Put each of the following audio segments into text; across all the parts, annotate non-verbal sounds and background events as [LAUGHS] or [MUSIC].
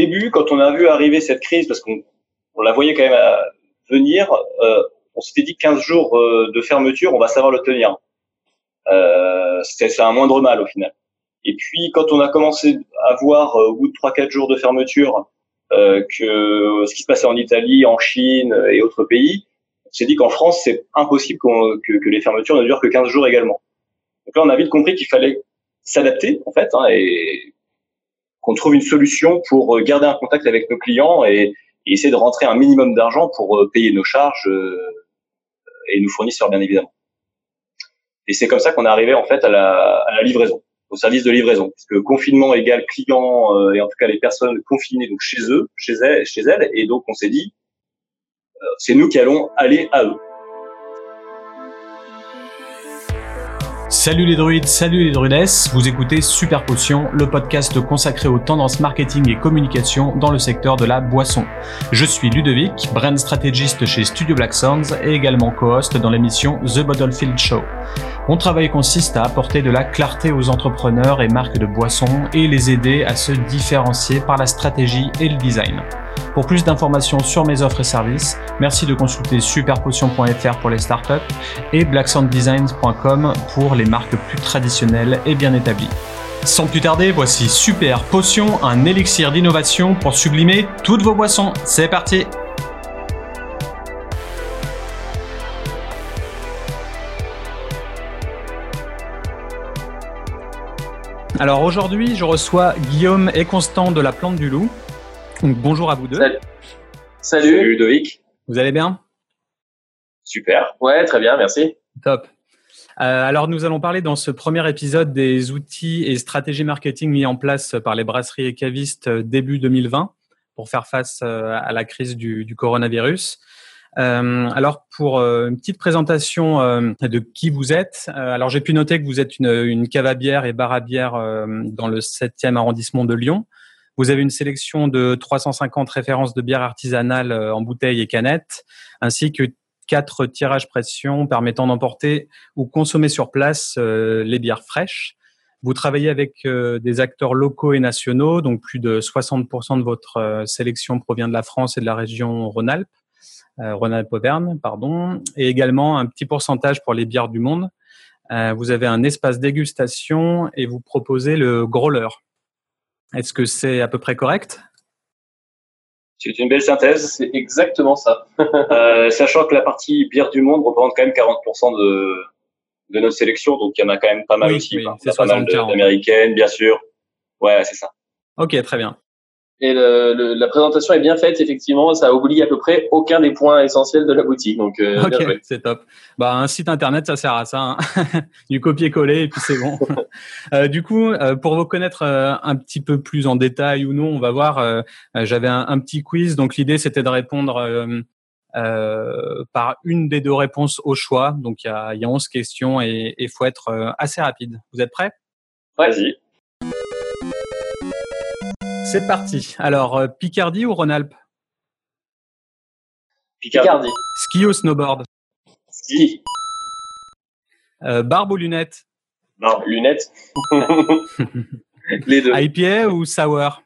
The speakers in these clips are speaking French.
début, quand on a vu arriver cette crise, parce qu'on on la voyait quand même à venir, euh, on s'était dit 15 jours euh, de fermeture, on va savoir le tenir. Euh, c'est un moindre mal au final. Et puis quand on a commencé à voir au bout de 3-4 jours de fermeture que ce qui se passait en Italie, en Chine et autres pays, on s'est dit qu'en France c'est impossible que, que, les fermetures ne durent que 15 jours également. Donc là on a vite compris qu'il fallait s'adapter en fait hein, et qu'on trouve une solution pour garder un contact avec nos clients et, et essayer de rentrer un minimum d'argent pour payer nos charges et nous fournisseurs bien évidemment. Et c'est comme ça qu'on est arrivé en fait à la, à la, livraison, au service de livraison, puisque confinement égale client euh, et en tout cas les personnes confinées donc chez eux, chez elles, chez elles, et donc on s'est dit euh, c'est nous qui allons aller à eux. Salut les druides, salut les druidesses, vous écoutez Super Potion, le podcast consacré aux tendances marketing et communication dans le secteur de la boisson. Je suis Ludovic, brand stratégiste chez Studio Black Sounds et également co-host dans l'émission The Bottlefield Show. Mon travail consiste à apporter de la clarté aux entrepreneurs et marques de boissons et les aider à se différencier par la stratégie et le design. Pour plus d'informations sur mes offres et services, merci de consulter superpotion.fr pour les startups et blacksounddesigns.com pour les marques plus traditionnelles et bien établies. Sans plus tarder, voici Super Potion, un élixir d'innovation pour sublimer toutes vos boissons. C'est parti Alors aujourd'hui, je reçois Guillaume et Constant de la Plante du Loup. Donc, bonjour à vous deux. Salut. Salut. Ludovic. Vous allez bien? Super. Ouais, très bien, merci. Top. Euh, alors, nous allons parler dans ce premier épisode des outils et stratégies marketing mis en place par les brasseries et cavistes euh, début 2020 pour faire face euh, à la crise du, du coronavirus. Euh, alors pour une petite présentation de qui vous êtes, alors j'ai pu noter que vous êtes une, une cave à bière et bar à bière dans le 7e arrondissement de Lyon. Vous avez une sélection de 350 références de bières artisanales euh, en bouteilles et canettes, ainsi que quatre tirages pression permettant d'emporter ou consommer sur place euh, les bières fraîches. Vous travaillez avec euh, des acteurs locaux et nationaux, donc plus de 60% de votre sélection provient de la France et de la région Rhône-Alpes, Rhône-Alpes-Auvergne, pardon, et également un petit pourcentage pour les bières du monde. vous avez un espace dégustation et vous proposez le growler. Est-ce que c'est à peu près correct? C'est une belle synthèse, c'est exactement ça. [LAUGHS] euh, sachant que la partie bière du monde représente quand même 40% de, de notre sélection, donc il y en a quand même pas mal aussi. Oui, c'est pas mal d'américaines, bien sûr. Ouais, c'est ça. Ok, très bien. Et le, le, la présentation est bien faite, effectivement, ça oublie à peu près aucun des points essentiels de la boutique. Donc, euh, ok, c'est top. Bah, un site internet, ça sert à ça, hein. [LAUGHS] du copier-coller et puis c'est bon. [LAUGHS] euh, du coup, euh, pour vous connaître euh, un petit peu plus en détail ou non, on va voir. Euh, j'avais un, un, petit quiz, donc l'idée c'était de répondre par une des deux réponses au choix. Donc il y a, y a 11 questions et il faut être assez rapide. Vous êtes prêts? Vas-y. C'est parti. Alors, euh, Picardie ou Rhône-Alpes? Picardie. Ski ou snowboard? Ski. Euh, barbe ou lunettes? Barbe, lunettes. [LAUGHS] Les deux. IPA ou sour?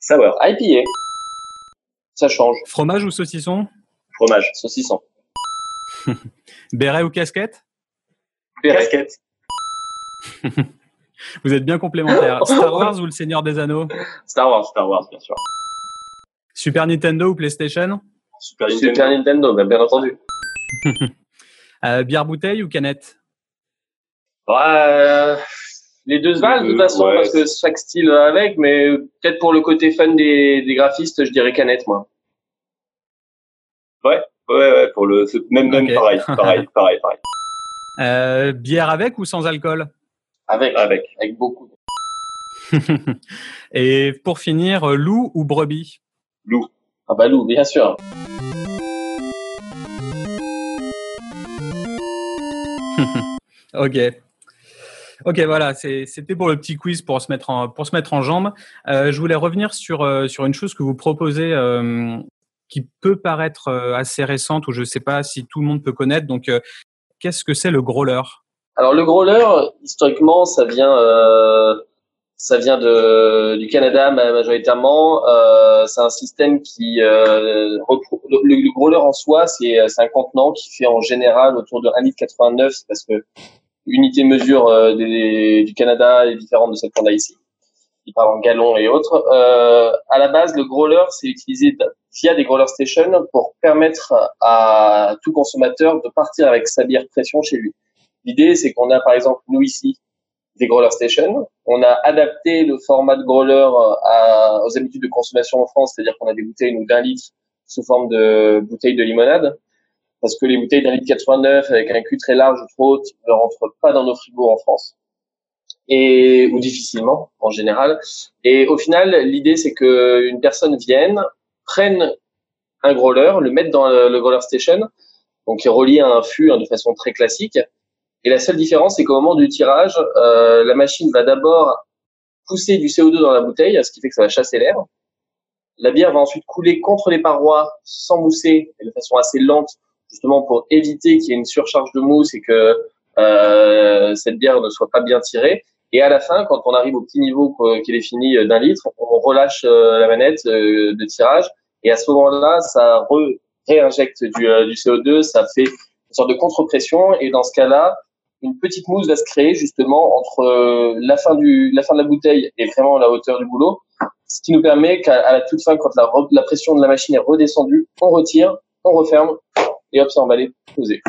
Sour. IPA. Ça change. Fromage ou saucisson? Fromage, saucisson. Béret ou casquette? Casquette. [LAUGHS] Vous êtes bien complémentaires. [LAUGHS] Star Wars ou le Seigneur des Anneaux? Star Wars, Star Wars, bien sûr. Super Nintendo ou PlayStation? Super Nintendo, Super Nintendo bien, bien entendu. [LAUGHS] euh, bière bouteille ou canette? Euh, Les deux se valent de toute façon, ouais. parce que chaque style va avec, mais peut-être pour le côté fun des, des graphistes, je dirais canette, moi. Ouais, ouais, ouais, pour le même, même okay. pareil, pareil, [LAUGHS] pareil, pareil. Euh, bière avec ou sans alcool? Avec, avec, avec beaucoup. [LAUGHS] Et pour finir, loup ou brebis? Loup. Ah bah loup, bien sûr. [LAUGHS] ok. Ok, voilà, c'était pour le petit quiz pour se mettre en, pour se mettre en jambe. Euh, je voulais revenir sur, euh, sur une chose que vous proposez euh, qui peut paraître euh, assez récente ou je ne sais pas si tout le monde peut connaître. Donc, euh, qu'est-ce que c'est le growler? Alors le growler, historiquement, ça vient, euh, Ça vient de, du Canada majoritairement. Euh, c'est un système qui euh, le, le growler en soi, c'est un contenant qui fait en général autour de 1,89 litre parce que l'unité mesure euh, du Canada est différente de celle qu'on a ici. Il parle en gallons et autres. Euh, à la base, le growler, c'est utilisé via des growler stations pour permettre à tout consommateur de partir avec sa bière pression chez lui. L'idée, c'est qu'on a par exemple nous ici des growler stations. On a adapté le format de growler à, aux habitudes de consommation en France, c'est-à-dire qu'on a des bouteilles d'un litre sous forme de bouteilles de limonade, parce que les bouteilles d'un litre 89 avec un cul très large ou trop haut ne rentrent pas dans nos frigos en France et ou difficilement en général. Et au final, l'idée c'est que une personne vienne, prenne un growler, le mette dans le, growler station, donc qui est relié à un fût hein, de façon très classique. Et la seule différence, c'est qu'au moment du tirage, euh, la machine va d'abord pousser du CO2 dans la bouteille, ce qui fait que ça va chasser l'air. La bière va ensuite couler contre les parois sans mousser et de façon assez lente, justement pour éviter qu'il y ait une surcharge de mousse et que euh, cette bière ne soit pas bien tirée. Et à la fin, quand on arrive au petit niveau qu'il est fini d'un litre, on relâche euh, la manette euh, de tirage. Et à ce moment-là, ça réinjecte du, euh, du CO2, ça fait une sorte de contre-pression. Et dans ce cas-là, une petite mousse va se créer justement entre la fin du la fin de la bouteille et vraiment la hauteur du boulot, ce qui nous permet qu'à la toute fin, quand la, la pression de la machine est redescendue, on retire, on referme et hop, c'est emballé, posé.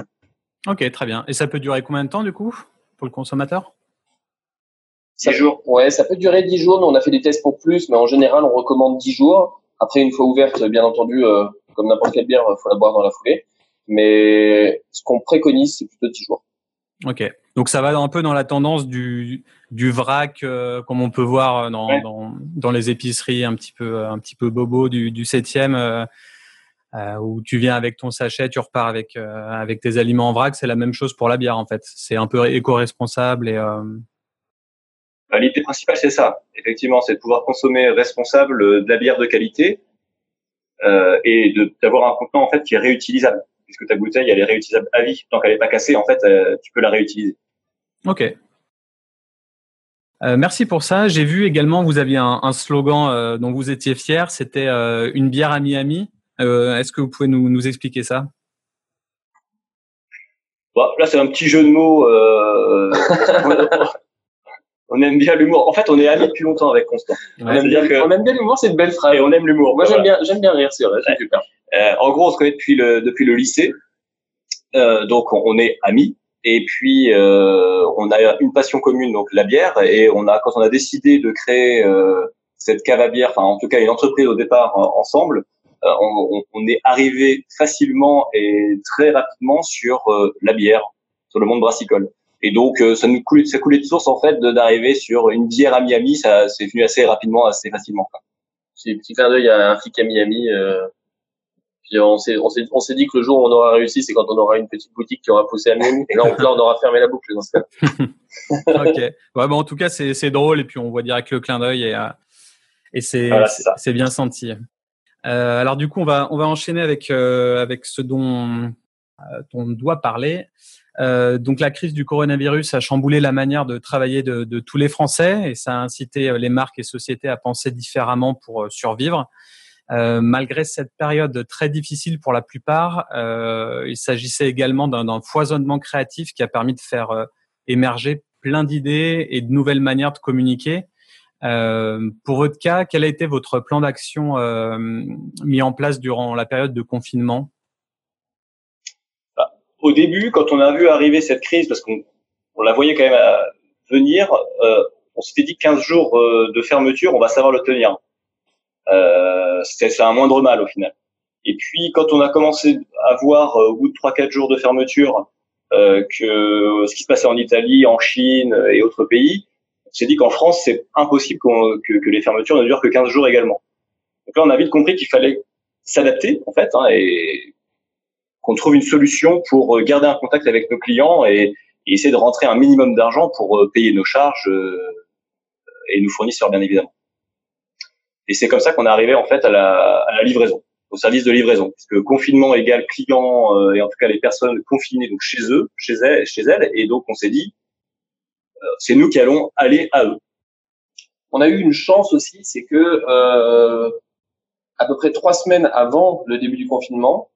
Ok, très bien. Et ça peut durer combien de temps du coup pour le consommateur? 10 jours. Ouais, ça peut durer 10 jours. Nous, on a fait des tests pour plus, mais en général, on recommande 10 jours. Après, une fois ouverte, bien entendu, euh, comme n'importe quelle bière, il faut la boire dans la foulée. Mais ce qu'on préconise, c'est plutôt 10 jours. Ok. Donc ça va un peu dans la tendance du, du vrac, euh, comme on peut voir dans, dans, dans, les épiceries un petit peu, un petit peu bobo du, du 7e, euh, euh, où tu viens avec ton sachet, tu repars avec, avec tes aliments en vrac. C'est la même chose pour la bière en fait. C'est un peu éco-responsable et bah, l'idée principale, c'est ça. Effectivement, c'est de pouvoir consommer responsable euh, de la bière de qualité euh, et d'avoir un contenant en fait qui est réutilisable, puisque ta bouteille elle est réutilisable à vie tant qu'elle n'est pas cassée. En fait, euh, tu peux la réutiliser. Ok. Euh, merci pour ça. J'ai vu également vous aviez un, un slogan euh, dont vous étiez fier. C'était une bière à Miami. Est-ce que vous pouvez nous, nous expliquer ça? Là, c'est un petit jeu de mots. [LAUGHS] on aime bien l'humour. En fait, on est amis depuis longtemps avec Constant. on, aime bien, l'humour, c'est une belle phrase. Et on aime l'humour. Moi, j'aime bien, j'aime bien rire, c'est vrai, c'est super. En gros, on se connaît depuis le depuis le lycée, euh, donc on est amis. Et puis euh, on a une passion commune, donc la bière. Et on a quand on a décidé de créer euh, cette cave à bière, enfin en tout cas une entreprise au départ euh, ensemble, euh, on, on, est arrivé facilement et très rapidement sur la bière, sur le monde brassicole. Et donc, euh, ça nous coulait, ça coulait de source en fait d'arriver sur une bière à Miami. Ça c'est venu assez rapidement, assez facilement. C'est petit clin d'œil à un flic à Miami. Euh, puis on s'est, on s'est, on s'est dit que le jour où on aura réussi, c'est quand on aura une petite boutique qui aura poussé à Miami. Et là, on, là, on aura fermé la boucle dans ce cas. [LAUGHS] ok. Ouais, en tout cas, c'est, c'est drôle et puis on voit direct le clin d'œil et, euh, et c'est, c'est, bien senti. Euh, alors du coup, on va, on va enchaîner avec, euh, avec ce dont, on doit parler. Euh, donc la crise du coronavirus a chamboulé la manière de travailler de, de, tous les Français et ça a incité euh, les marques et sociétés à penser différemment pour euh, survivre. Euh, malgré cette période très difficile pour la plupart, euh, il s'agissait également d'un foisonnement créatif qui a permis de faire émerger plein d'idées et de nouvelles manières de communiquer. Euh, pour votre cas, quel a été votre plan d'action mis en place durant la période de confinement? Au début, quand on a vu arriver cette crise, parce qu'on on la voyait quand même euh, venir, euh, on s'était dit 15 jours euh, de fermeture, on va savoir le tenir. Euh, c'est un moindre mal au final. Et puis quand on a commencé à voir au bout de 3-4 jours de fermeture que ce qui se passait en Italie, en Chine et autres pays, on s'est dit qu'en France c'est impossible que, que, les fermetures ne durent que 15 jours également. Donc là on a vite compris qu'il fallait s'adapter en fait hein, et qu'on trouve une solution pour euh, garder un contact avec nos clients et, essayer de rentrer un minimum d'argent pour euh, payer nos charges euh, et nos fournisseurs bien évidemment. Et c'est comme ça qu'on est arrivé en fait à la, à la, livraison, au service de livraison, parce que confinement égale client et en tout cas les personnes confinées donc chez eux, chez elles, chez elles, et donc on s'est dit c'est nous qui allons aller à eux. on a eu une chance aussi, c'est que à peu près trois semaines avant le début du confinement,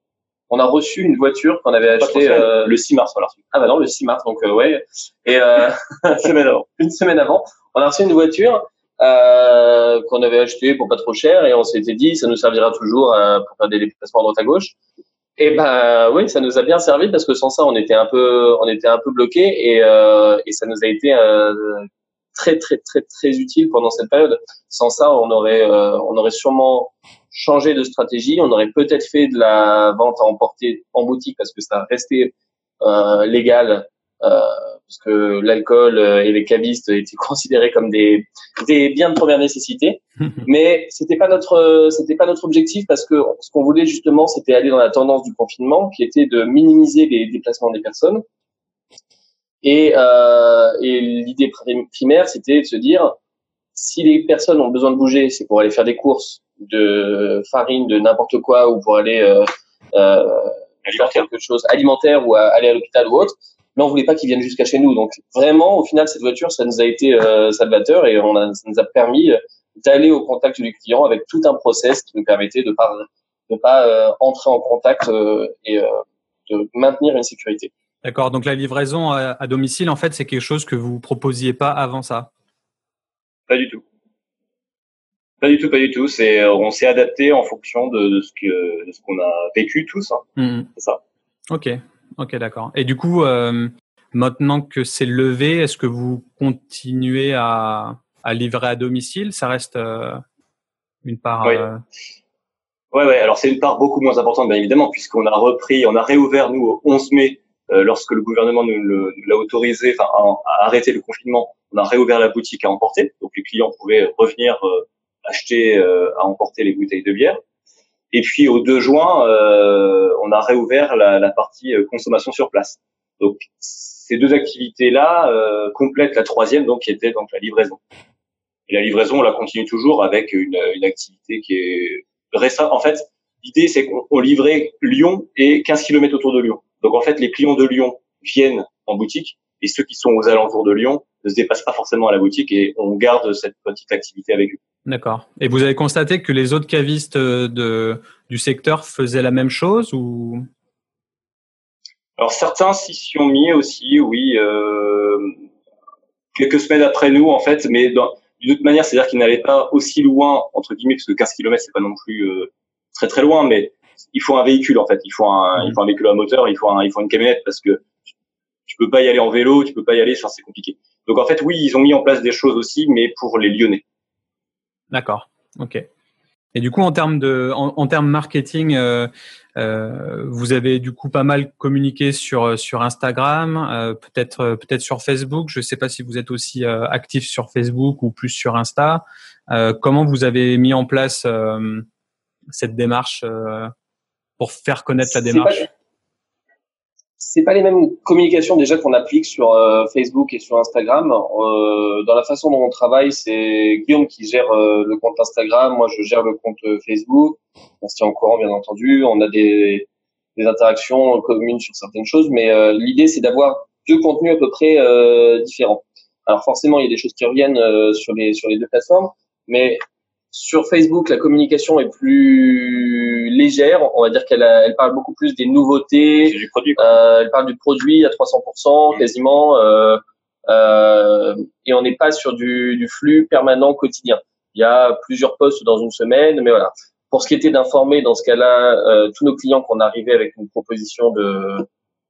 on a reçu une voiture qu'on avait achetée euh, le 6 mars. Voilà. Ah bah non, le 6 mars, donc euh, ouais. Et euh, [LAUGHS] une semaine avant. [LAUGHS] Une semaine avant, on a reçu une voiture euh, qu'on avait achetée pour pas trop cher et on s'était dit ça nous servira toujours euh, pour faire des déplacements à droite à gauche. Et ben oui, ça nous a bien servi parce que sans ça on était un peu on était un peu bloqué et, euh, et ça nous a été très très très très utile pendant cette période. Sans ça, on aurait on aurait sûrement changé de stratégie. On aurait peut-être fait de la vente à emporter en boutique parce que ça restait euh, légal, euh, parce que l'alcool euh, et les cavistes étaient [LAUGHS] considérés comme des, des biens de première nécessité. [LAUGHS] Mais c'était pas notre c'était pas notre objectif parce que ce qu'on voulait justement, c'était aller dans la tendance du confinement, qui était de minimiser les déplacements des personnes. Et, euh, et l'idée primaire, c'était de se dire si les personnes ont besoin de bouger, c'est pour aller faire des courses de farine, de n'importe quoi, ou pour aller euh, euh, faire quelque chose alimentaire ou aller à l'hôpital ou autre. Mais on voulait pas qu'ils viennent jusqu'à chez nous. Donc vraiment, au final, cette voiture, ça nous a été euh, salvateur et on a, ça nous a permis d'aller au contact du client avec tout un process qui nous permettait de pas de pas euh, entrer en contact euh, et de maintenir une sécurité. D'accord. Donc la livraison à, à domicile, en fait, c'est quelque chose que vous proposiez pas avant ça? Pas du tout. Pas du tout, pas du tout. C'est, euh, on s'est adapté en fonction de, ce que, de ce qu'on a vécu tous. Hein. Mmh. C'est ça. Ok, ok, d'accord. Et du coup, euh, maintenant que c'est levé, est-ce que vous continuez à, à livrer à domicile? Ça reste euh, une part. Oui. Ouais, ouais. Alors c'est une part beaucoup moins importante, bien évidemment, puisqu'on a repris, on a réouvert nous au 11 mai, lorsque le gouvernement nous, l'a autorisé, enfin, à, arrêter le confinement. On a réouvert la boutique à emporter, donc les clients pouvaient revenir acheter euh, à emporter les bouteilles de bière. Et puis au 2 juin, euh, on a réouvert la, la, partie euh, consommation sur place. Donc ces deux activités-là euh, complètent la troisième, donc qui était donc la livraison. Et la livraison, on la continue toujours avec une, une activité qui est récente. En fait, l'idée c'est qu'on livrait Lyon et 15 km autour de Lyon. Donc en fait, les clients de Lyon viennent en boutique et ceux qui sont aux alentours de Lyon ne se dépassent pas forcément à la boutique et on garde cette petite activité avec eux. D'accord. Et vous avez constaté que les autres cavistes euh, de, du secteur faisaient la même chose ou? Alors certains s'y sont mis aussi, oui. Euh, quelques semaines après nous, en fait, mais d'une autre manière, c'est-à-dire qu'ils n'allaient pas aussi loin, entre guillemets, parce que 15 km, c'est pas non plus euh, très très loin, mais il faut un véhicule, en fait. Il faut un, il faut un véhicule à moteur, il faut, un, il faut une camionnette, parce que tu peux pas y aller en vélo, tu peux pas y aller, c'est compliqué. Donc en fait, oui, ils ont mis en place des choses aussi, mais pour les Lyonnais. D'accord. Ok. Et du coup, en termes de, en, termes marketing, euh, euh, vous avez du coup pas mal communiqué sur sur Instagram, euh, peut-être peut-être sur Facebook. Je ne sais pas si vous êtes aussi actif sur Facebook ou plus sur Insta. comment vous avez mis en place cette démarche pour faire connaître la démarche? C'est pas les mêmes communications déjà qu'on applique sur euh, Facebook et sur Instagram. Euh, dans la façon dont on travaille, c'est Guillaume qui gère euh, le compte Instagram, moi je gère le compte Facebook. On se tient au courant bien entendu, on a des, des interactions communes sur certaines choses, mais l'idée c'est d'avoir deux contenus à peu près différents. Alors forcément, il y a des choses qui reviennent sur les sur les deux plateformes, mais sur Facebook, la communication est plus légère. On va dire qu'elle elle parle beaucoup plus des nouveautés. Du produit, euh, elle parle du produit à 300% quasiment. Euh, euh, et on n'est pas sur du, du, flux permanent quotidien. Il y a plusieurs posts dans une semaine, mais voilà. Pour ce qui était d'informer, dans ce cas-là, euh, tous nos clients qu'on arrivait avec une proposition de,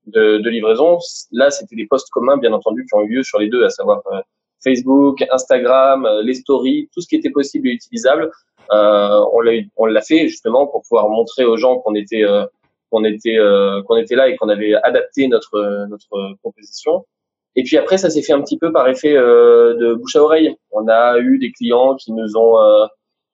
de, de livraison, là, c'était des posts communs, bien entendu, qui ont eu lieu sur les deux, à savoir euh, Facebook, Instagram, euh, les stories, tout ce qui était possible et utilisable, euh, on l'a on l'a fait justement pour pouvoir montrer aux gens qu'on était euh, qu'on était euh, qu'on était là et qu'on avait adapté notre notre proposition. Et puis après, ça s'est fait un petit peu par effet de bouche à oreille. On a eu des clients qui nous ont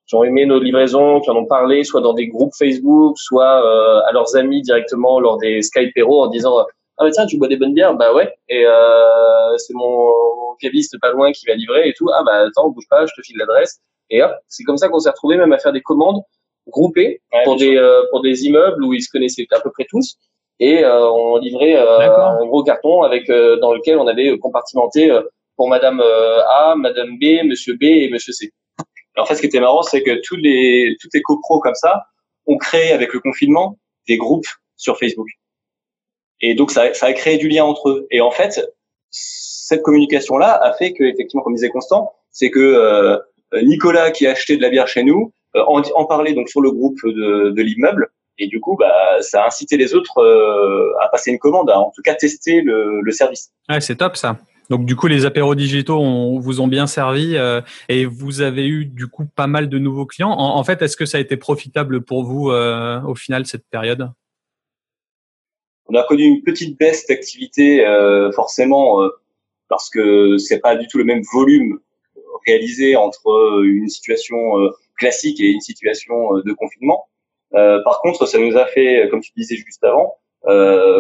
qui ont aimé nos livraisons, qui en ont parlé, soit dans des groupes Facebook, soit à leurs amis directement lors des Skype en disant ah bah tiens tu bois des bonnes bières bah ouais. Et euh, c'est mon, caviste pas loin qui va livrer et tout. Ah bah attends bouge pas je te file l'adresse. Et hop c'est comme ça qu'on s'est retrouvé même à faire des commandes groupées pour des euh, pour des immeubles où ils se connaissaient à peu près tous. Et euh, on livrait euh, un gros carton avec euh, dans lequel on avait compartimenté pour Madame A, Madame B, Monsieur B et Monsieur C. en fait, ce qui était marrant, c'est que tous les tous les copros comme ça ont créé avec le confinement des groupes sur Facebook. Et donc ça, ça a créé du lien entre eux. Et en fait, cette communication-là a fait que, effectivement, comme disait Constant, c'est que euh, Nicolas qui a acheté de la bière chez nous euh, en, en, parlait donc sur le groupe de, de l'immeuble. Et du coup, bah, ça a incité les autres euh, à passer une commande, à en tout cas tester le, le service. Ouais, c'est top ça. Donc du coup, les apéros digitaux ont, vous ont bien servi euh, et vous avez eu du coup pas mal de nouveaux clients. En, en fait, est-ce que ça a été profitable pour vous euh, au final cette période? On a connu une petite baisse d'activité euh, forcément parce que c'est pas du tout le même volume réalisé entre une situation classique et une situation de confinement. par contre, ça nous a fait, comme tu disais juste avant,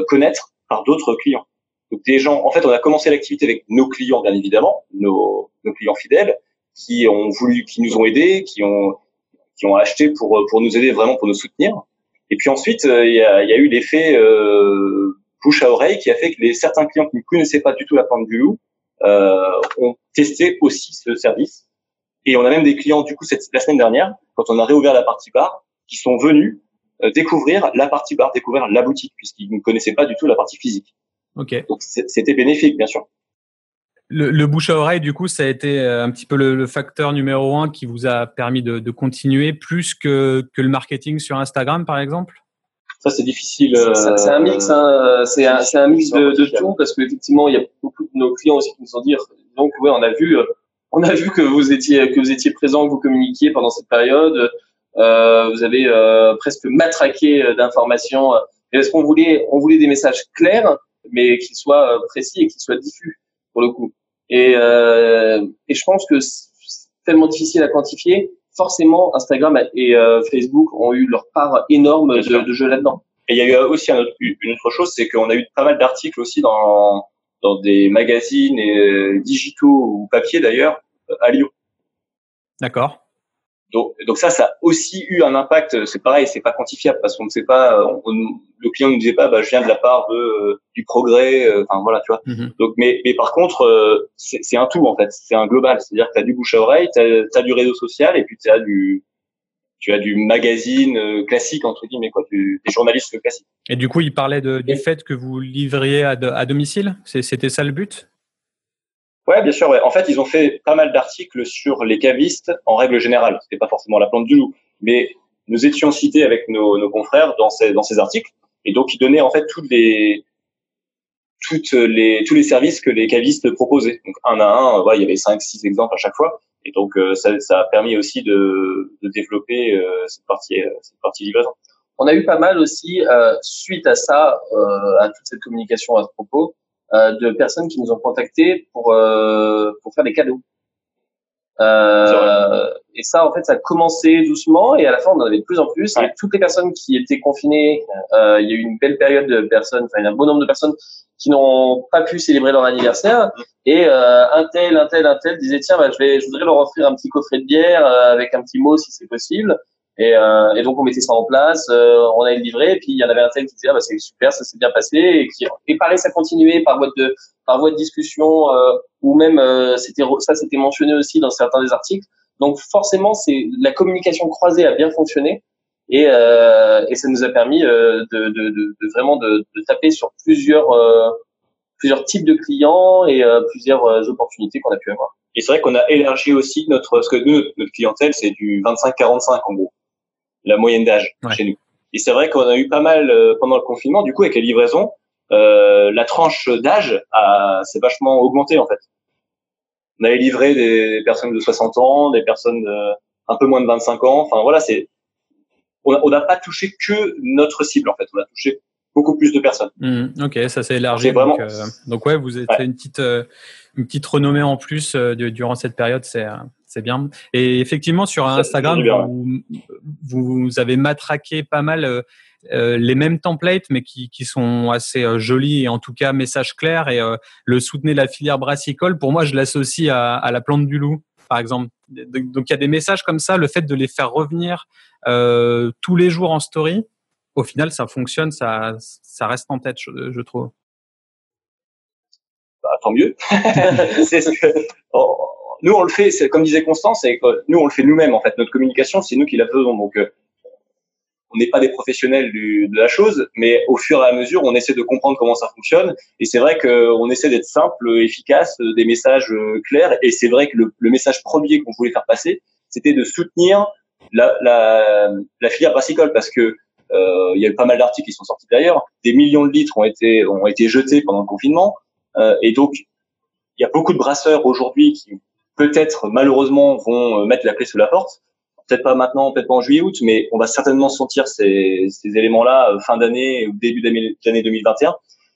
connaître par d'autres clients. Donc des gens, en fait, on a commencé l'activité avec nos clients, bien évidemment, nos, nos, clients fidèles, qui ont voulu, qui nous ont aidés, qui ont, qui ont acheté pour pour nous aider vraiment, pour nous soutenir. Et puis ensuite, euh, il y, a, y, a, eu l'effet euh, bouche à oreille qui a fait que les certains clients qui ne connaissaient pas du tout la plante du loup euh, ont testé aussi ce service. Et on a même des clients, du coup, cette, la semaine dernière, quand on a réouvert la partie bar, qui sont venus euh, découvrir la partie bar, découvrir la boutique, puisqu'ils ne connaissaient pas du tout la partie physique. Ok. Donc c'était bénéfique, bien sûr. Le, le, bouche à oreille, du coup, ça a été euh, un petit peu le, le facteur numéro un qui vous a permis de, de, continuer plus que, que le marketing sur Instagram, par exemple? Ça, c'est difficile. C'est un mix, hein, c'est un, un, mix de, de tout parce qu'effectivement, il y a beaucoup de nos clients aussi qui nous ont dit, donc, ouais, on a vu, euh, on a vu que vous étiez, que vous étiez présent, que vous communiquiez pendant cette période. Euh, vous avez euh, presque matraqué euh, d'informations. Est-ce qu'on voulait, on voulait des messages clairs mais qu'il soit euh, précis et qu'il soit diffus pour le coup? Et, euh, et je pense que c'est tellement difficile à quantifier. Forcément, Instagram et euh, Facebook ont eu leur part énorme de, de, jeu là-dedans. Et il y a eu aussi un autre, une autre chose, c'est qu'on a eu pas mal d'articles aussi dans dans des magazines et, digitaux ou papier d'ailleurs à Lyon. D'accord. Donc, donc ça, ça a aussi eu un impact. C'est pareil, c'est pas quantifiable parce qu'on ne sait pas. On, le client ne disait pas, bah, je viens de la part de euh, du progrès. Euh, enfin voilà, tu vois. Mm-hmm. Donc, mais, mais par contre, euh, c'est un tout en fait. C'est un global. C'est-à-dire que tu as du bouche à oreille, tu as, du réseau social et puis tu as du tu as du magazine classique entre guillemets quoi, du, des journalistes classiques. Et du coup, il parlait de, du fait que vous livriez à, à domicile? C'était ça le but? Ouais, bien sûr. Ouais. En fait, ils ont fait pas mal d'articles sur les cavistes en règle générale. C'était pas forcément la plante du loup, mais nous étions cités avec nos, nos confrères dans ces, dans ces articles, et donc ils donnaient en fait toutes les toutes les tous les services que les cavistes proposaient. Donc un à un, ouais, il y avait cinq, six exemples à chaque fois, et donc euh, ça, ça a permis aussi de, de développer euh, cette partie euh, cette partie livraison. On a eu pas mal aussi suite à ça, à toute cette communication à ce propos euh, de personnes qui nous ont contactés pour euh, pour faire des cadeaux. Euh, et ça, en fait, ça a commencé doucement et à la fin, on en avait de plus en plus. Et toutes les personnes qui étaient confinées, euh, il y a eu une belle période de personnes, enfin, il y a un bon nombre de personnes qui n'ont pas pu célébrer leur anniversaire. Et euh, un tel, un tel, un tel disait tiens, bah, je vais, je voudrais leur offrir un petit coffret de bière avec un petit mot si c'est possible. Et, euh, et, donc on mettait ça en place, euh, on allait le livrer, et puis il y en avait un tel qui disait ah, bah, c'est super, ça s'est bien passé, et qui et pareil ça continuait par voie de par voie de discussion euh, ou même euh, c'était ça c'était mentionné aussi dans certains des articles. Donc forcément c'est la communication croisée a bien fonctionné et, euh, et ça nous a permis de, de, de, de, vraiment de, de, taper sur plusieurs plusieurs types de clients et plusieurs opportunités qu'on a pu avoir. Et c'est vrai qu'on a élargi aussi notre parce que nous notre clientèle c'est du 25-45 en gros la moyenne d'âge chez nous. Et c'est vrai qu'on a eu pas mal euh, pendant le confinement, du coup, avec les livraisons, euh, la tranche d'âge s'est vachement augmentée en fait. On avait livré des personnes de 60 ans, des personnes de un peu moins de 25 ans. Enfin voilà, c'est on n'a pas touché que notre cible en fait. On a touché beaucoup plus de personnes. Mmh, ok, ça s'est élargi. Vraiment... Donc, euh, donc, ouais, vous êtes une petite une petite renommée en plus durant cette période. C'est c'est bien. Et effectivement, sur Instagram, vous, vous, avez matraqué pas mal euh, euh, les mêmes templates, mais qui, qui sont assez euh, jolis et en tout cas message clair. Et le soutenez la filière brassicole, pour moi, je l'associe à, à, la plante du loup, par exemple. Donc il y a des messages comme ça, le fait de les faire revenir tous les jours en story, au final, ça fonctionne, ça, ça reste en tête, je, je trouve. Bah, tant mieux. [LAUGHS] c'est ce que, nous on le fait, c'est comme disait Constance, c'est nous on le fait nous-mêmes en fait. Notre communication, c'est nous qui la faisons. Donc euh, on n'est pas des professionnels du, de la chose, mais au fur et à mesure, on essaie de comprendre comment ça fonctionne. Et c'est vrai qu'on essaie d'être simple, efficace, des messages euh, clairs. Et c'est vrai que le, le message premier qu'on voulait faire passer, c'était de soutenir la, la, la filière brassicole parce que euh, il y a eu pas mal d'articles qui sont sortis d'ailleurs. Des millions de litres ont été ont été jetés pendant le confinement, euh, et donc il y a beaucoup de brasseurs aujourd'hui qui peut-être malheureusement vont euh, mettre la clé sous la porte. Peut-être pas maintenant, peut-être pas en juillet août, mais on va certainement sentir ces, ces éléments-là euh, fin d'année ou début d'année 2021.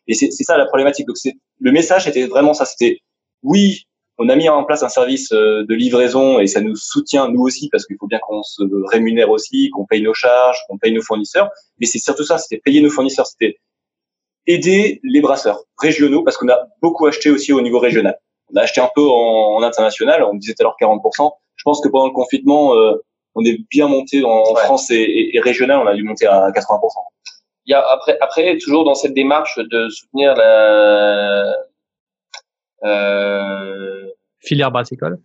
Et c'est ça la problématique. Donc le message était vraiment ça. C'était oui, on a mis en place un service euh, de livraison et ça nous soutient nous aussi parce qu'il faut bien qu'on se rémunère aussi, qu'on paye nos charges, qu'on paye nos fournisseurs. Mais c'est surtout ça, c'était payer nos fournisseurs, c'était aider les brasseurs régionaux parce qu'on a beaucoup acheté aussi au niveau régional. On a acheté un peu en, international, on disait tout à l'heure 40%. Je pense que pendant le confinement, euh, on est bien monté en France et, et, régional, on a dû monter à 80%. Il y a après, après toujours dans cette démarche de soutenir la, euh... Filière brassicole.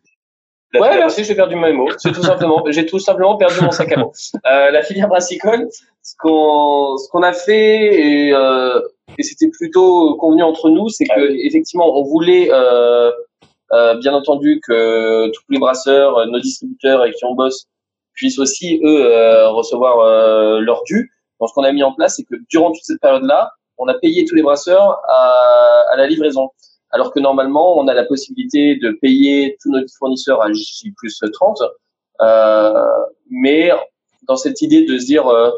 Ouais, merci, j'ai perdu mes mots. C'est tout simplement, j'ai tout simplement perdu mon sac à mots. Euh, la filière brassicole, ce qu'on, ce qu'on a fait et, euh, et c'était plutôt convenu entre nous, c'est que effectivement, on voulait, euh, euh, bien entendu, que tous les brasseurs, nos distributeurs avec qui on bosse, puissent aussi eux euh, recevoir euh, leur dû. Donc, ce qu'on a mis en place, c'est que durant toute cette période-là, on a payé tous les brasseurs à, à la livraison alors que normalement, on a la possibilité de payer tous nos fournisseurs à J plus 30. Euh, mais dans cette idée de se dire, euh,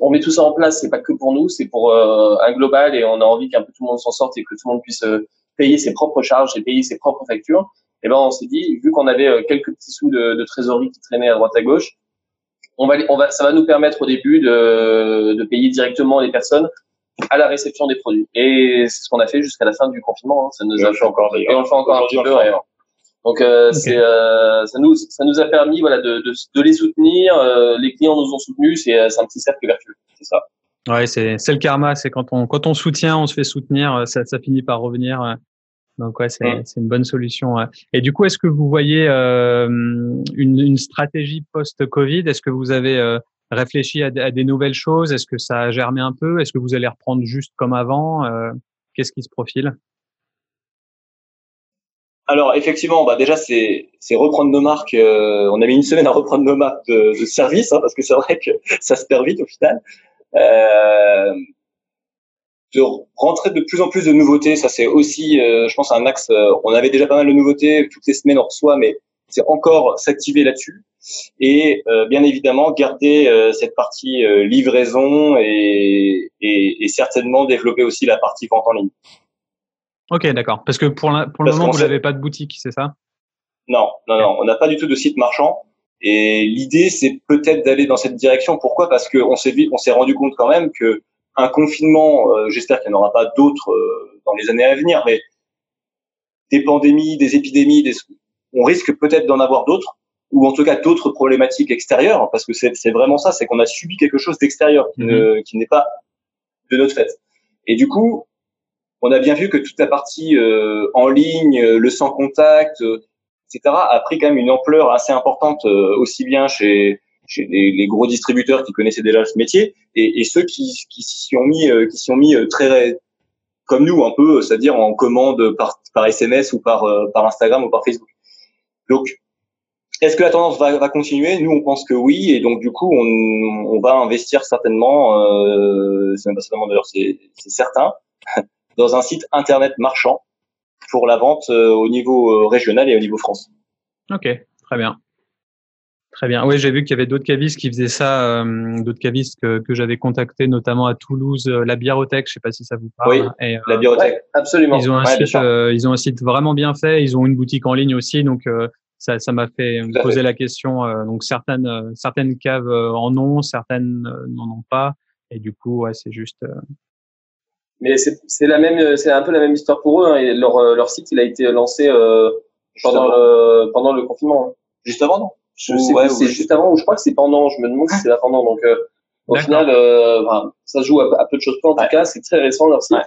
on met tout ça en place, c'est pas que pour nous, c'est pour euh, un global et on a envie qu'un peu tout le monde s'en sorte et que tout le monde puisse euh, payer ses propres charges et payer ses propres factures. Et ben, on s'est dit, vu qu'on avait quelques petits sous de, de, trésorerie qui traînaient à droite à gauche, on va, on va, ça va nous permettre au début de, de payer directement les personnes à la réception des produits. Et c'est ce qu'on a fait jusqu'à la fin du confinement. Hein. Ça nous a fait encore Et on le fait encore un petit peu. Donc euh, c'est euh, ça nous ça nous a permis voilà de, de, de les soutenir. Euh, les clients nous ont soutenus. C'est c'est un petit cercle vertueux. C'est ça. Ouais, c'est c'est le karma. C'est quand on quand on soutient, on se fait soutenir. Ça ça finit par revenir. Donc ouais, c'est c'est une bonne solution. Et du coup, est-ce que vous voyez euh, une, une stratégie post-Covid? Est-ce que vous avez réfléchi à, des nouvelles choses? Est-ce que ça a germé un peu? Est-ce que vous allez reprendre juste comme avant euh, Qu'est-ce qui se profile? Alors effectivement, bah déjà c'est reprendre nos marques. Euh, on a mis une semaine à reprendre nos marques de, service hein, parce que c'est vrai que [LAUGHS] ça se perd vite au final. Euh, de rentrer de plus en plus de nouveautés, ça c'est aussi, je pense, un axe. on avait déjà pas mal de nouveautés toutes les semaines on reçoit, mais c'est encore s'activer là-dessus et euh, bien évidemment garder euh, cette partie euh, livraison et, et, et, certainement développer aussi la partie vente en ligne. Ok, d'accord. Parce que pour, pour le moment, vous n'avez pas de boutique, c'est ça? Non, non, non. On n'a pas du tout de site marchand. Et l'idée, c'est peut-être d'aller dans cette direction. Pourquoi? Parce qu'on s'est on s'est rendu compte quand même que un confinement, j'espère qu'il n'y en aura pas d'autres dans les années à venir, mais des pandémies, des épidémies, des, on risque peut-être d'en avoir d'autres ou en tout cas d'autres problématiques extérieures, parce que c'est vraiment ça, c'est qu'on a subi quelque chose d'extérieur qui mhm. n'est pas de notre fait. Et du coup, on a bien vu que toute la partie euh, en ligne, euh, le sans contact, euh, etc., a pris quand même une ampleur assez importante, aussi bien chez, chez les, gros distributeurs qui connaissaient déjà ce métier, et, et ceux qui, qui s'y ont mis, qui s'y ont mis très comme nous un peu, c'est-à-dire en commande par, par SMS ou par, par Instagram ou par Facebook. Donc, est-ce que la tendance va, va, continuer? Nous, on pense que oui, et donc du coup, on, on va investir certainement, euh, c'est même pas certainement d'ailleurs, c'est certain, dans un site internet marchand pour la vente euh, au niveau euh, régional et au niveau France. Ok, très bien. Très bien. Oui, j'ai vu qu'il y avait d'autres cavistes qui faisaient ça, euh, d'autres cavistes que, que j'avais contactés, notamment à Toulouse, la Biérothèque. Je sais pas si ça vous parle. Oui, et, la Biérothèque, absolument. Ils ont un site, ils ont un site vraiment bien fait. Ils ont une boutique en ligne aussi, donc ça, ça m'a fait me poser la question. Euh, donc certaines euh, certaines caves euh, en ont, certaines n'en ont pas, et du coup, ouais, c'est juste. Mais c'est la même, c'est un peu la même histoire pour eux. Hein, et leur leur site, il a été lancé pendant le pendant le confinement. Hein. Juste avant, non? Je sais ouais, c'est juste avant ou je crois que c'est pendant. Je me demande si c'est là pendant. Donc Au final, euh, ça joue à, peu de choses En tout cas, c'est très récent leur site.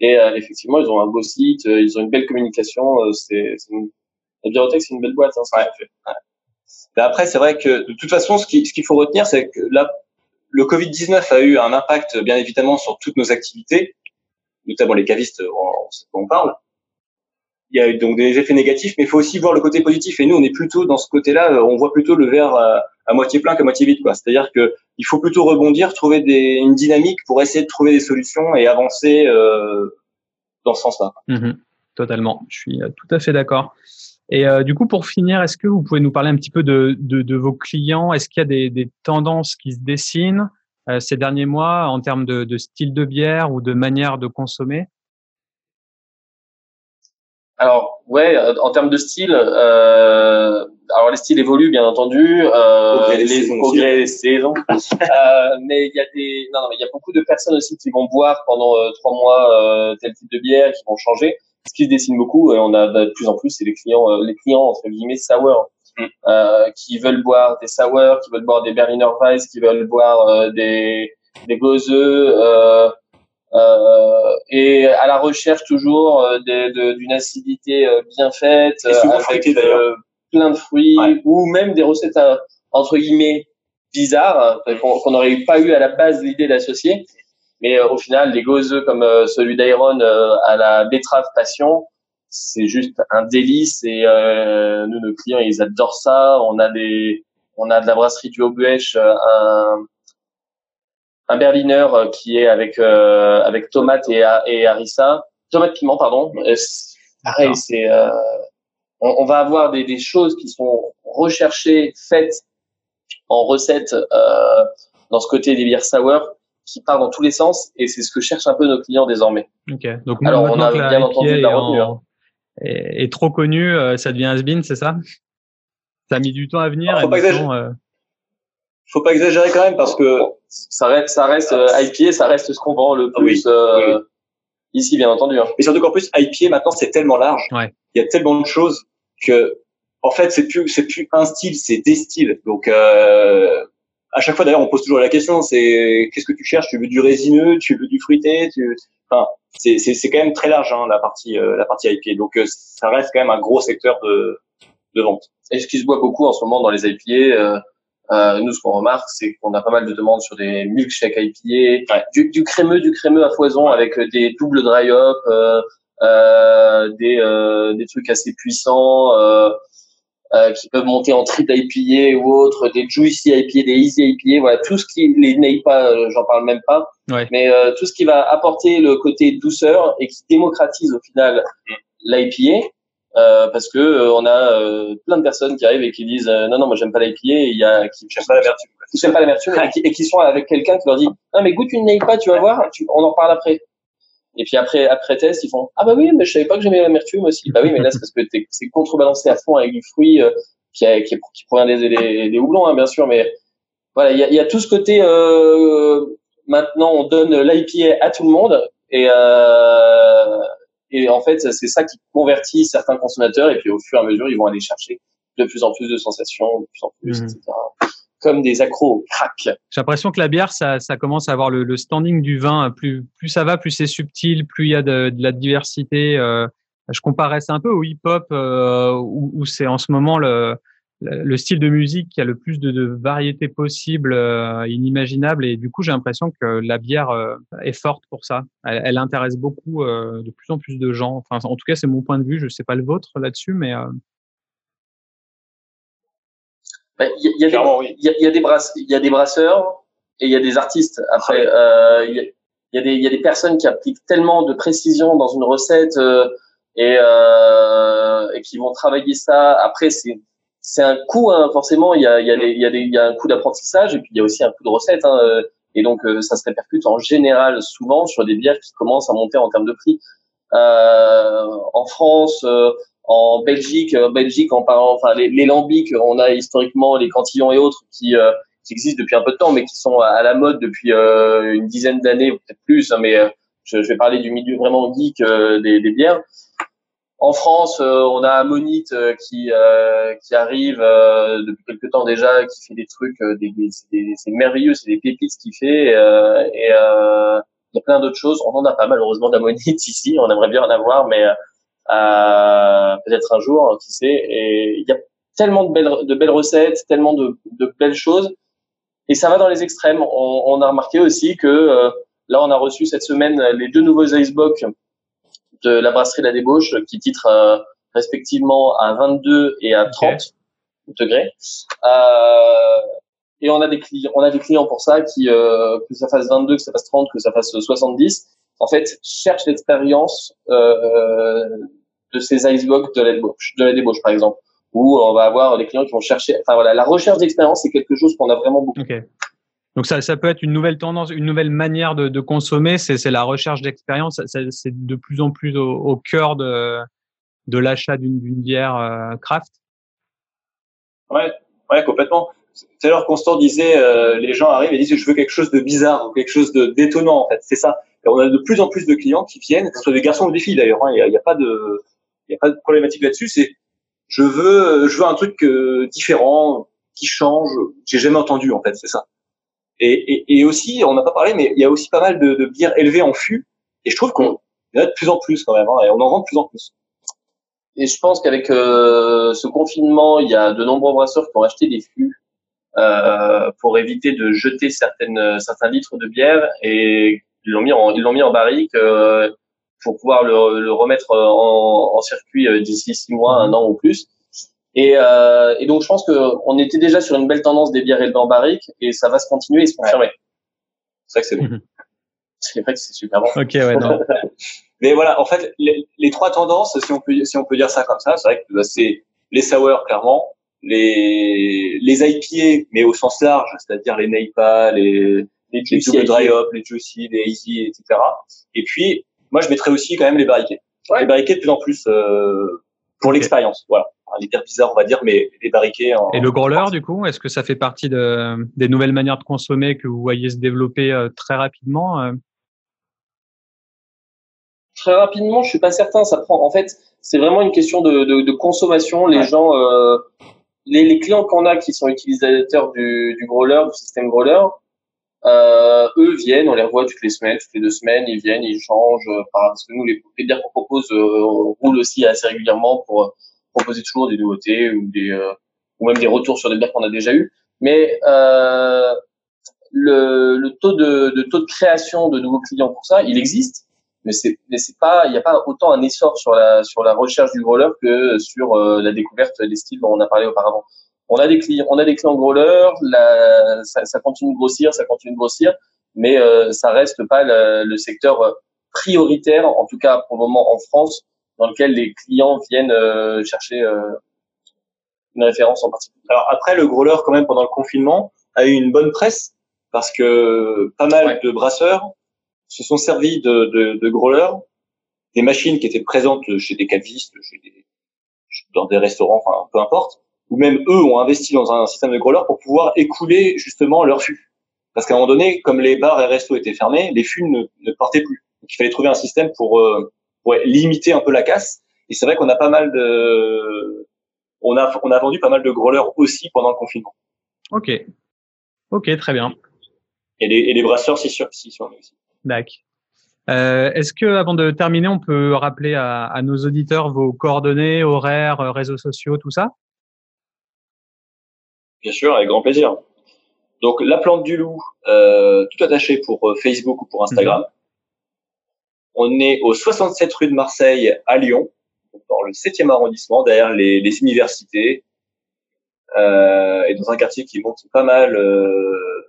et euh, effectivement, ils ont un beau site, euh, ils ont une belle communication. Euh, c'est une... la bibliothèque, c'est une belle boîte. Hein, Mais après, c'est vrai que de toute façon, ce qu'il ce qu'il faut retenir, c'est que là, le Covid-19 a eu un impact, bien évidemment, sur toutes nos activités, notamment les cavistes, on, on, on parle il y a donc des effets négatifs, mais il faut aussi voir le côté positif. Et nous, on est plutôt dans ce côté-là, euh, on voit plutôt le verre euh, à, moitié plein qu'à moitié vide. C'est-à-dire que il faut plutôt rebondir, trouver des, une dynamique pour essayer de trouver des solutions et avancer euh, dans ce sens-là. Mmh totalement, je suis euh, tout à fait d'accord. Et du coup, pour finir, est-ce que vous pouvez nous parler un petit peu de, de, de vos clients? Est-ce qu'il y a des, des, tendances qui se dessinent? Ces derniers mois en termes de, de style de bière ou de manière de consommer? Alors ouais, euh, en termes de style, euh, alors les styles évoluent bien entendu, euh, au gré des saisons. [LAUGHS] euh, mais il y a des, non, non, il y a beaucoup de personnes aussi qui vont boire pendant euh, trois mois euh, tel type de bière, qui vont changer. Ce qui se dessine beaucoup, et on a de plus en plus, c'est les clients, les clients entre guillemets sour, mm. qui veulent boire des sour, qui veulent boire des Berliner Weiss, qui veulent boire des des gozeux. Euh, et à la recherche toujours euh, d'une acidité euh, bien faite, avec plein de fruits, ou même des recettes entre guillemets bizarres qu'on n'aurait pas eu à la base l'idée d'associer. Mais au final, les gozeux comme celui d'Iron à la betterave passion, c'est juste un délice et nous nos clients ils adorent ça. On a des on a de la brasserie du Aubuèche un un Berliner euh, qui est avec euh, avec tomate et, et harissa, tomate piment pardon. Pareil, c'est euh, on, on, va avoir des, des, choses qui sont recherchées, faites en recette euh, dans ce côté des bières sour qui part dans tous les sens et c'est ce que cherchent un peu nos clients désormais. Ok. Donc alors on a bien entendu de la retenue. Hein. Est, trop connu, ça devient has c'est ça? Ça a mis du temps à venir. Alors, faut faut pas exagérer quand même parce que ça reste, ça reste euh, IPA, ça reste ce qu'on vend le plus euh, ici, bien entendu. Hein. Et surtout qu'en plus, IPA maintenant c'est tellement large, ouais. il y a tellement de choses que en fait c'est plus c'est plus un style, c'est des styles. Donc euh, à chaque fois d'ailleurs on pose toujours la question, c'est qu'est-ce que tu cherches? Tu veux du résineux, tu veux du fruité, tu enfin c'est c'est c'est quand même très large hein, la partie euh, la partie IPA. Donc euh, ça reste quand même un gros secteur de de vente. Et ce qui se voit beaucoup en ce moment dans les IPA euh, nous, ce qu'on remarque, c'est qu'on a pas mal de demandes sur des milkshakes IPA, du, du, crémeux, du crémeux à foison avec des doubles dry up, euh, euh, des, euh, des trucs assez puissants euh, euh, qui peuvent monter en triple IPA ou autre, des juicy IPA, des easy IPA, voilà, tout ce qui les pas, j'en parle même pas, ouais. mais tout ce qui va apporter le côté douceur et qui démocratise au final mm. l'IPA. Euh, parce que euh, on a euh, plein de personnes qui arrivent et qui disent non non moi j'aime pas l'IPA et il y a qui j'aime pas l'amertume qui j'aime pas l'amertume et, qui, sont avec quelqu'un qui leur dit non mais goûte une pas tu vas voir on en parle après et puis après après test ils font ah bah oui mais je savais pas que j'aimais l'amertume aussi bah oui mais là c'est parce que c'est contrebalancé à fond avec du fruit qui, a, qui, qui, provient des, des, des houblons hein, bien sûr mais voilà il y a, y a, tout ce côté maintenant on donne l'IPA à tout le monde et euh, et en fait, c'est ça qui convertit certains consommateurs. Et puis, au fur et à mesure, ils vont aller chercher de plus en plus de sensations, de plus en plus, mmh. etc. Des accros crack. J'ai l'impression que la bière, ça, commence à avoir le, standing du vin. Plus, ça va, plus c'est subtil, plus il y a de, la diversité. Euh, je comparais ça un peu au hip-hop, euh, où, c'est en ce moment le, le style de musique qui a le plus de, de variété possible, euh, inimaginable. Et du coup, j'ai l'impression que la bière est forte pour ça. Elle, intéresse beaucoup de plus en plus de gens. Enfin, en tout cas, c'est mon point de vue. Je sais pas le vôtre là-dessus, mais euh, bah, il y, y, y, y, a des il y a des brasseurs et il y a des artistes. Après, il y, y, a des il y a des personnes qui appliquent tellement de précision dans une recette et, et qui vont travailler ça. Après, c'est c'est un coût, hein, forcément. Il y a, il y a, des, il y a, des, il y a un coût d'apprentissage et puis il y a aussi un coût de recette. Hein, euh, et donc, euh, ça se répercute en général souvent sur des bières qui commencent à monter en termes de prix. Euh, en France, euh, en Belgique, en Belgique, en enfin les, les, lambics, on a historiquement les cantillons et autres qui, qui existent depuis un peu de temps, mais qui sont à, la mode depuis une dizaine d'années, peut-être plus. Hein, mais je, je, vais parler du milieu vraiment geek des, des bières. En France, on a Monite qui qui arrive depuis quelque temps déjà, qui fait des trucs, des, c'est merveilleux, c'est des pépites qu'il fait. et il y a plein d'autres choses. On en a pas malheureusement d'ammonite [LAUGHS] ici. On aimerait bien en avoir, mais euh, peut-être un jour, qui sait. Et il y a tellement de belles, de belles recettes, tellement de, de belles choses. Et ça va dans les extrêmes. On, on a remarqué aussi que euh, là, on a reçu cette semaine les deux nouveaux icebox de la brasserie La Débauche qui titrent euh, respectivement à 22 et à 30 degrés. Euh, et on a des clients, on a des clients pour ça qui, euh, que ça fasse 22, que ça fasse 30, que ça fasse 70, en fait, cherchent l'expérience euh, de ces icebox de la débauche, de la débauche par exemple, où on va avoir des clients qui vont chercher. Enfin voilà, la recherche d'expérience, c'est quelque chose qu'on a vraiment beaucoup. Okay. Donc ça, ça peut être une nouvelle tendance, une nouvelle manière de, de consommer. C'est la recherche d'expérience. C'est de plus en plus au, au cœur de, de l'achat d'une bière euh, craft. Ouais, ouais, complètement tout à l'heure, Constant disait, euh, les gens arrivent et disent, je veux quelque chose de bizarre ou quelque chose de d'étonnant. En fait, c'est ça. Et on a de plus en plus de clients qui viennent, que ce soit des garçons ou des filles d'ailleurs. Hein. Il n'y a, pas de, il a pas de problématique là-dessus. C'est, je veux, je veux un truc euh, différent, qui change. J'ai jamais entendu en fait, c'est ça. Et, et, et aussi, on n'a pas parlé, mais il y a aussi pas mal de, de bières élevées en fût. Et je trouve qu'on y en a de plus en plus quand même, hein, et on en vend de plus en plus. Et je pense qu'avec euh, ce confinement, il y a de nombreux brasseurs qui ont acheté des fûts euh, pour éviter de jeter certaines certains litres de bière et ils l'ont mis en ils l'ont mis en barrique euh, pour pouvoir le, le remettre en, en circuit euh, d'ici six mois, un an ou plus. Et, euh, et donc je pense que on était déjà sur une belle tendance des bières élevées en barrique et ça va se continuer et se confirmer. C'est vrai que c'est bon. Mhm. [LAUGHS] C'est vrai que c'est super bon. Ok, ouais, non. [LAUGHS] Mais voilà, en fait, les, les, trois tendances, si on peut si on peut dire ça comme ça, c'est vrai que bah, c'est les sour clairement, les les IPA mais au sens large, c'est-à-dire les NEIPA, les les, les dry hop, les juicy, les easy, etc. Et puis moi je mettrais aussi quand même les barriquets. Ouais. Les barriquets de plus en plus euh, pour l'expérience, voilà. Les terres bizarres on va dire, mais les barriquets. En, Et le growler du coup, est-ce que ça fait partie de, des nouvelles manières de consommer que vous voyez se développer euh, très rapidement euh? Très rapidement, je suis pas certain. Ça prend. En fait, c'est vraiment une question de, de, de consommation. Les ouais. gens euh, les, les clients qu'on a qui sont utilisateurs du, du growler, du système growler, euh, eux viennent, on les revoit toutes les semaines, toutes les deux semaines, ils viennent, ils changent. Euh, parce que nous, les, les bières qu'on propose euh, roulent aussi assez régulièrement pour euh, proposer toujours des nouveautés ou des ou même des retours sur des bières qu'on a déjà eues. Mais euh, le, le taux de, de taux de création de nouveaux clients pour ça, il existe mais c'est mais c'est pas il n'y a pas autant un essor sur la sur la recherche du growler que sur euh, la découverte des styles dont on a parlé auparavant. On a des clients on a des clients growlers, la, ça, ça continue de grossir, ça continue de grossir, mais euh, ça reste pas le, le, secteur prioritaire en tout cas pour le moment en France dans lequel les clients viennent euh, chercher euh, une référence en particulier. Alors après le growler quand même pendant le confinement a eu une bonne presse parce que pas mal ouais. de brasseurs se sont servis de, de, de growlers, des machines qui étaient présentes chez des cavistes, chez des, dans des restaurants, enfin peu importe, ou même eux ont investi dans un système de growler pour pouvoir écouler justement leurs fûts. Parce qu'à un moment donné, comme les bars et restos étaient fermés, les fûts ne, ne partaient plus. Donc il fallait trouver un système pour, euh, pour limiter un peu la casse. Et c'est vrai qu'on a pas mal de, on a, on a vendu pas mal de growlers aussi pendant le confinement. Ok. Ok, très bien. Et les, et les brasseurs, c'est sûr, si, sont aussi. D'accord. Euh, Est-ce que, avant de terminer, on peut rappeler à, à, nos auditeurs vos coordonnées, horaires, réseaux sociaux, tout ça? Bien sûr, avec grand plaisir. Donc, la plante du loup, euh, tout attaché pour Facebook ou pour Instagram. Mmh. On est au 67 rue de Marseille à Lyon, dans le 7e arrondissement, derrière les, les universités, euh, et dans un quartier qui monte pas mal euh,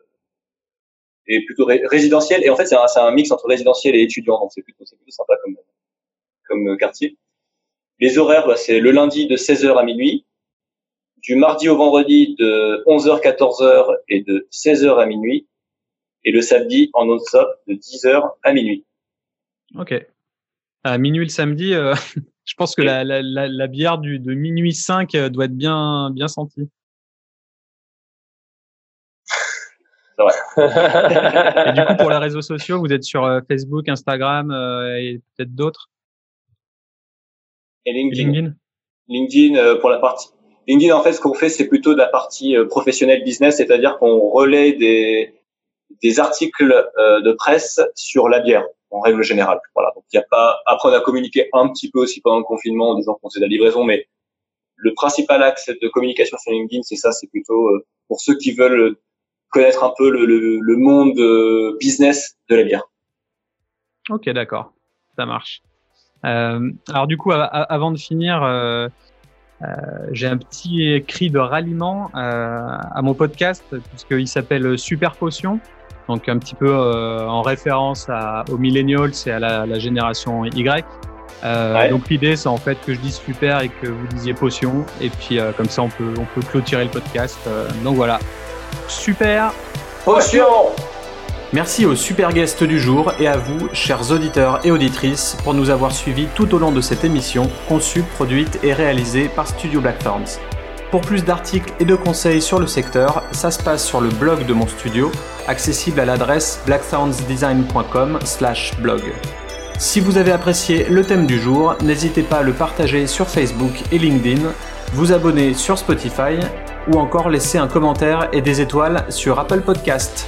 et plutôt ré résidentiel. Et en fait, c'est un, un, mix entre résidentiel et étudiant, donc c'est plutôt, plutôt sympa comme, comme quartier. Les horaires, bah, c'est le lundi de 16h à minuit, du mardi au vendredi de 11h, 14h et de 16h à minuit, et le samedi en non-stop de 10h à minuit. Ok. À minuit le samedi, euh, [LAUGHS] je pense que la, la, la, la, bière du, de minuit 5 euh, doit être bien, bien sentie. et du coup, pour les réseaux sociaux, vous êtes sur Facebook, Instagram euh, et peut-être d'autres? Et LinkedIn. LinkedIn, pour la partie LinkedIn, en fait, ce qu'on fait, c'est plutôt de la partie professionnelle business, c'est-à-dire qu'on relaie des, des articles de presse sur la bière en règle générale. Voilà. Donc il y a pas. Après, on a communiqué un petit peu aussi pendant le confinement en disant qu'on faisait de la livraison, mais le principal axe de communication sur LinkedIn, c'est ça, c'est plutôt euh, pour ceux qui veulent connaître un peu le, le, le monde euh, business de la bière. Ok, d'accord, ça marche. Euh, alors du coup, avant de finir, euh, euh, j'ai un petit cri de ralliement à mon podcast puisqu'il s'appelle Super Potion donc un petit peu euh, en référence à, aux millennials et à la, la génération Y. Euh, Donc l'idée c'est en fait que je dise super et que vous disiez potion et puis euh, comme ça on peut on peut clôturer le podcast. Euh, donc voilà, super potion. Merci aux super guests du jour et à vous, chers auditeurs et auditrices, pour nous avoir suivis tout au long de cette émission conçue, produite et réalisée par Studio Blackthorns. Pour plus d'articles et de conseils sur le secteur, ça se passe sur le blog de mon studio, accessible à l'adresse blackthornsdesign.com/blog. Si vous avez apprécié le thème du jour, n'hésitez pas à le partager sur Facebook et LinkedIn, vous abonner sur Spotify ou encore laisser un commentaire et des étoiles sur Apple Podcast.